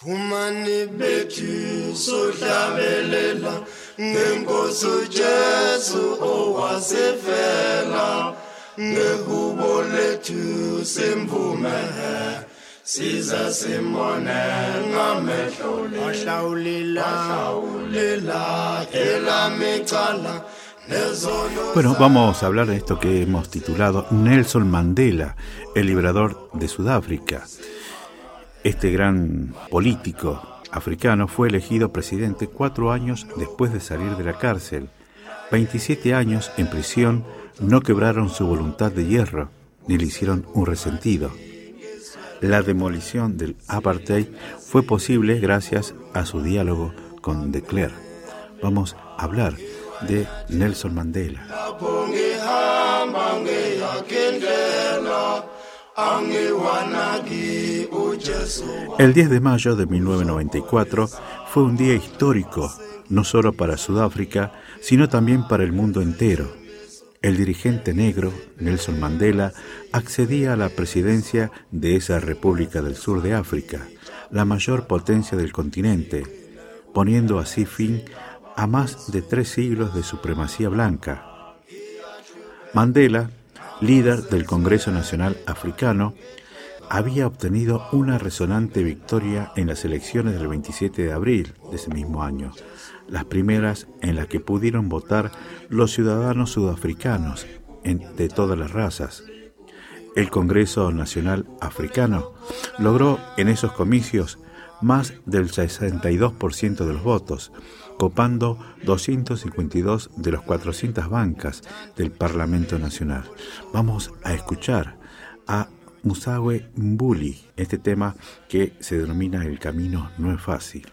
fumani bethu sohlabelela ngenkosi Jesu owasefela. Ngehubo lethu semvume siza simone ngamehlo wahlawulela lela elamicala Bueno, vamos a hablar de esto que hemos titulado Nelson Mandela, el liberador de Sudáfrica. Este gran político africano fue elegido presidente cuatro años después de salir de la cárcel. 27 años en prisión no quebraron su voluntad de hierro, ni le hicieron un resentido. La demolición del apartheid fue posible gracias a su diálogo con de Klerk. Vamos a hablar de Nelson Mandela. El 10 de mayo de 1994 fue un día histórico, no solo para Sudáfrica, sino también para el mundo entero. El dirigente negro, Nelson Mandela, accedía a la presidencia de esa República del Sur de África, la mayor potencia del continente, poniendo así fin a más de tres siglos de supremacía blanca. Mandela, líder del Congreso Nacional Africano, había obtenido una resonante victoria en las elecciones del 27 de abril de ese mismo año, las primeras en las que pudieron votar los ciudadanos sudafricanos de todas las razas. El Congreso Nacional Africano logró en esos comicios más del 62% de los votos, copando 252 de las 400 bancas del Parlamento Nacional. Vamos a escuchar a Musawe Mbuli, este tema que se denomina El camino no es fácil.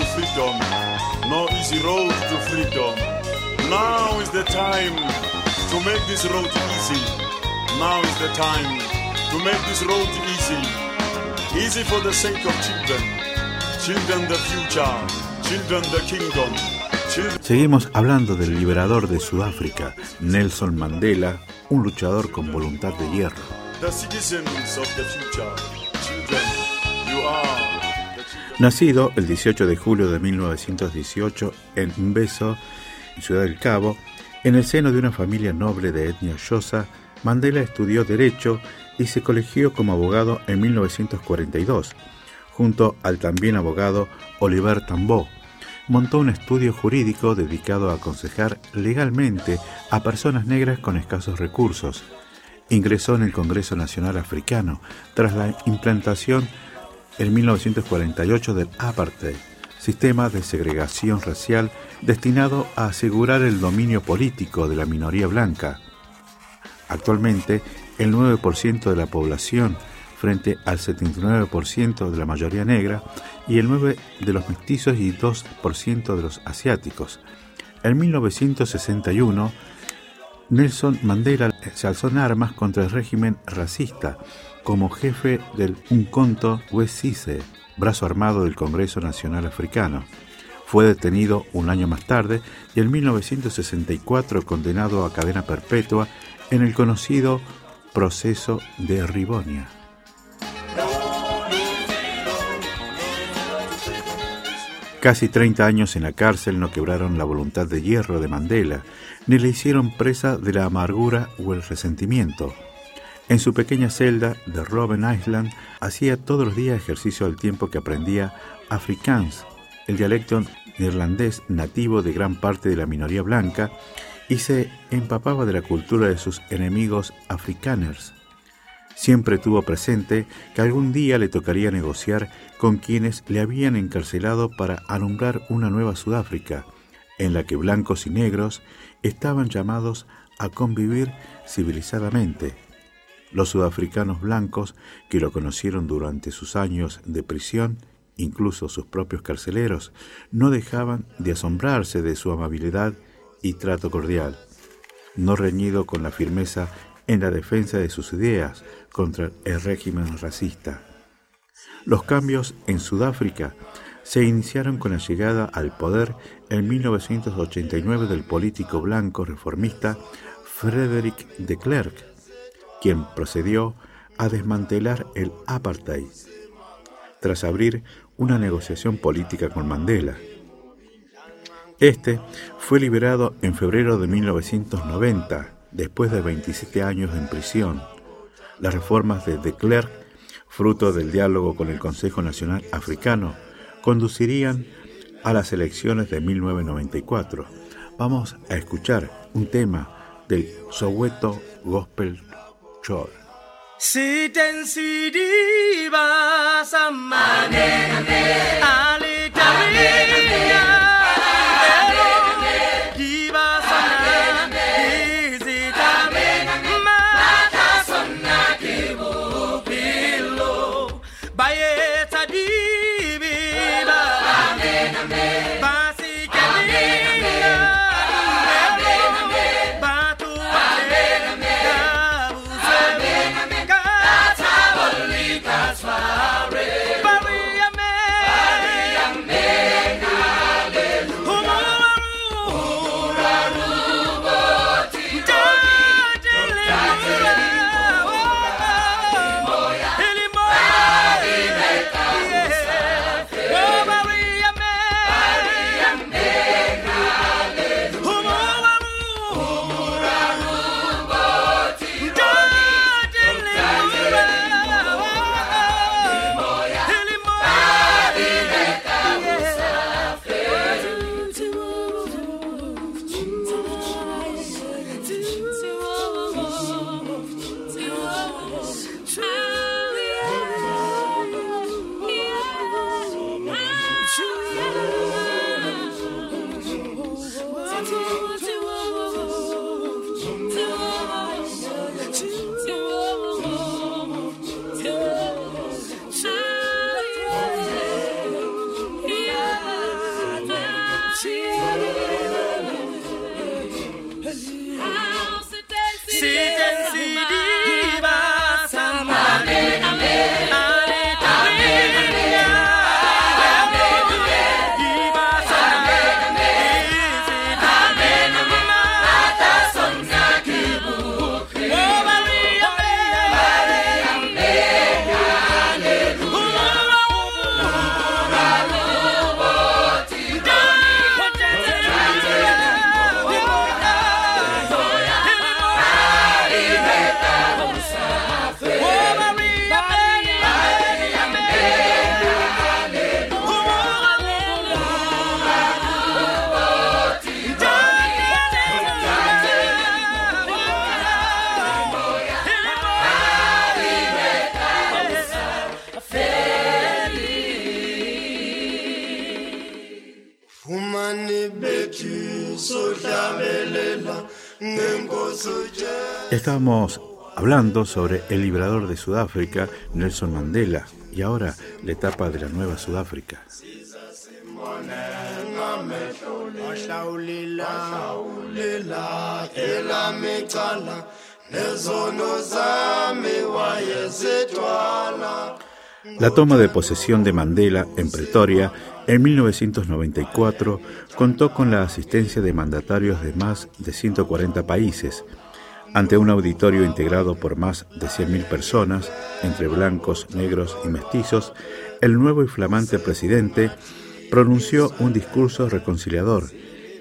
To freedom. No easy road to freedom. Now is the time to make this road easy. Now is the time to make this road easy. Easy for the sake of children. Children the future. Children the kingdom. Children Seguimos hablando del liberador de Sudáfrica, Nelson Mandela, un luchador con voluntad de hierro. the citizens of the future. Children, you are. Nacido el 18 de julio de 1918 en Mbeso, Ciudad del Cabo, en el seno de una familia noble de etnia Xhosa, Mandela estudió Derecho y se colegió como abogado en 1942, junto al también abogado Oliver Tambo. Montó un estudio jurídico dedicado a aconsejar legalmente a personas negras con escasos recursos. Ingresó en el Congreso Nacional Africano tras la implantación en 1948 del apartheid, sistema de segregación racial destinado a asegurar el dominio político de la minoría blanca. Actualmente, el 9% de la población frente al 79% de la mayoría negra y el 9% de los mestizos y 2% de los asiáticos. En 1961, Nelson Mandela se alzó en armas contra el régimen racista como jefe del Umkhonto we-Sizwe, brazo armado del Congreso Nacional Africano. Fue detenido un año más tarde y en 1964 condenado a cadena perpetua en el conocido proceso de Ribonia. Casi 30 años en la cárcel no quebraron la voluntad de hierro de Mandela, ni le hicieron presa de la amargura o el resentimiento. En su pequeña celda de Robben Island hacía todos los días ejercicio al tiempo que aprendía Afrikaans, el dialecto neerlandés nativo de gran parte de la minoría blanca, y se empapaba de la cultura de sus enemigos afrikaners. Siempre tuvo presente que algún día le tocaría negociar con quienes le habían encarcelado para alumbrar una nueva Sudáfrica, en la que blancos y negros estaban llamados a convivir civilizadamente. Los sudafricanos blancos que lo conocieron durante sus años de prisión, incluso sus propios carceleros, no dejaban de asombrarse de su amabilidad y trato cordial, no reñido con la firmeza en la defensa de sus ideas contra el régimen racista. Los cambios en Sudáfrica se iniciaron con la llegada al poder en 1989 del político blanco reformista Frederick de Klerk, quien procedió a desmantelar el apartheid tras abrir una negociación política con Mandela. Este fue liberado en febrero de 1990, después de 27 años en prisión. Las reformas de de Klerk, fruto del diálogo con el Consejo Nacional Africano, conducirían a las elecciones de 1994. Vamos a escuchar un tema del Soweto Gospel Troy. Siten sidi ba samane ale Estábamos hablando sobre el liberador de Sudáfrica, Nelson Mandela, y ahora la etapa de la nueva Sudáfrica. La toma de posesión de Mandela en Pretoria en 1994 contó con la asistencia de mandatarios de más de 140 países, ante un auditorio integrado por más de 100.000 personas, entre blancos, negros y mestizos, el nuevo y flamante presidente pronunció un discurso reconciliador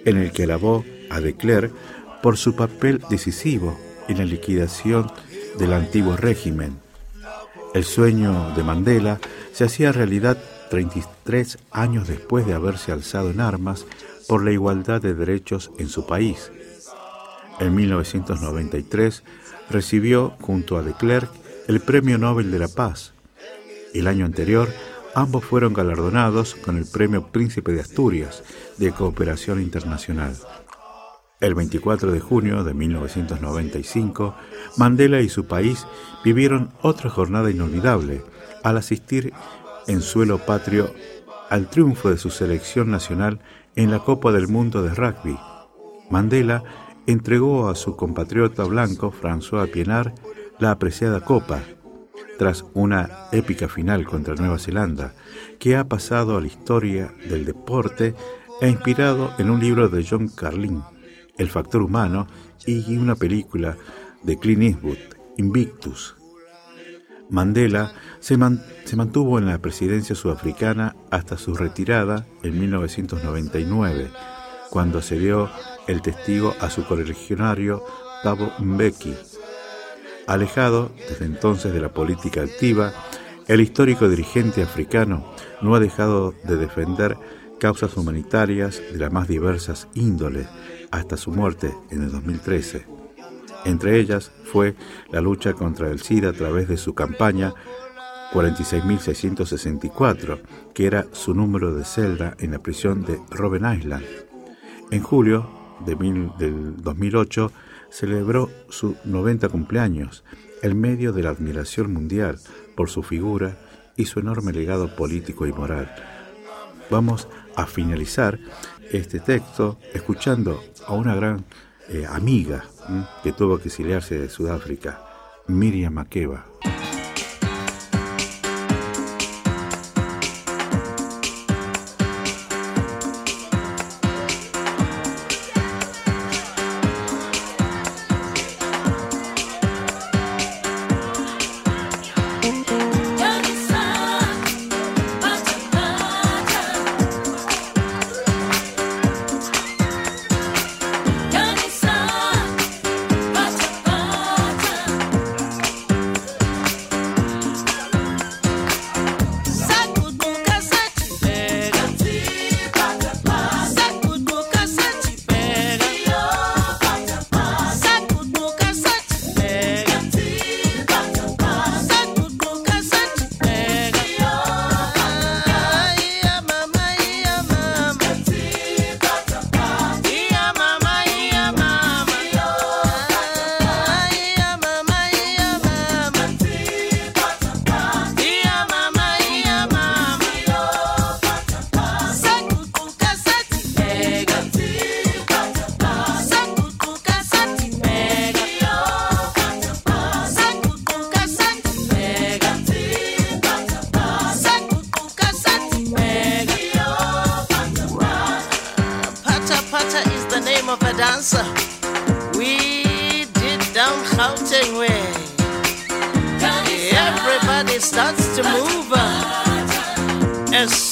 en el que alabó a de Klerk por su papel decisivo en la liquidación del antiguo régimen. El sueño de Mandela se hacía realidad 33 años después de haberse alzado en armas por la igualdad de derechos en su país. En 1993 recibió junto a de Klerk el Premio Nobel de la Paz. El año anterior, ambos fueron galardonados con el Premio Príncipe de Asturias de Cooperación Internacional. El 24 de junio de 1995, Mandela y su país vivieron otra jornada inolvidable al asistir en suelo patrio al triunfo de su selección nacional en la Copa del Mundo de Rugby. Mandela entregó a su compatriota blanco François Pienaar la apreciada copa, tras una épica final contra Nueva Zelanda, que ha pasado a la historia del deporte e inspirado en un libro de John Carlin, El factor humano, y una película de Clint Eastwood, Invictus. Mandela se, se, mantuvo en la presidencia sudafricana hasta su retirada en 1999, cuando se dio el testigo a su correligionario Thabo Mbeki. Alejado desde entonces de la política activa, el histórico dirigente africano no ha dejado de defender causas humanitarias de las más diversas índoles hasta su muerte en el 2013. Entre ellas fue la lucha contra el SIDA a través de su campaña 46.664, que era su número de celda en la prisión de Robben Island. En julio de del 2008 celebró su 90 cumpleaños en medio de la admiración mundial por su figura y su enorme legado político y moral. Vamos a finalizar este texto escuchando a una gran eh, amiga que tuvo que exiliarse de Sudáfrica, Miriam Makeba.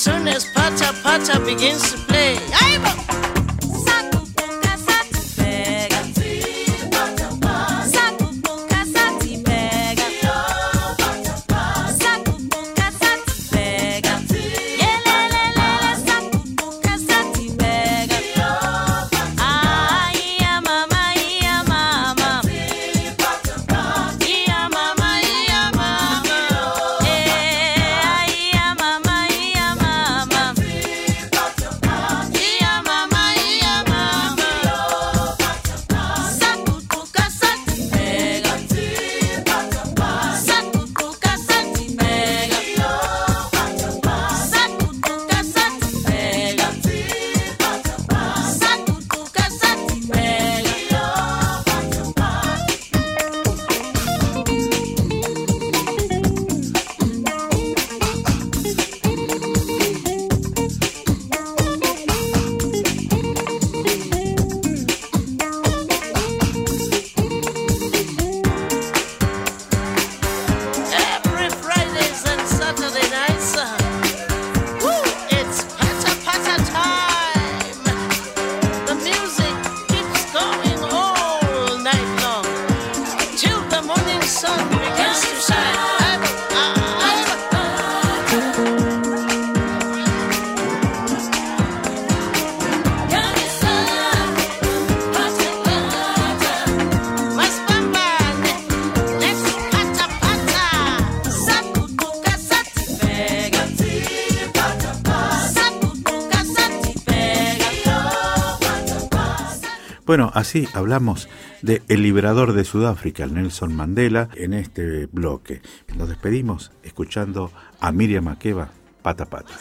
soon as Pata Pata begins to Bueno, así hablamos de El Liberador de Sudáfrica, Nelson Mandela, en este bloque. Nos despedimos escuchando a Miriam Makeba, Pata Pata.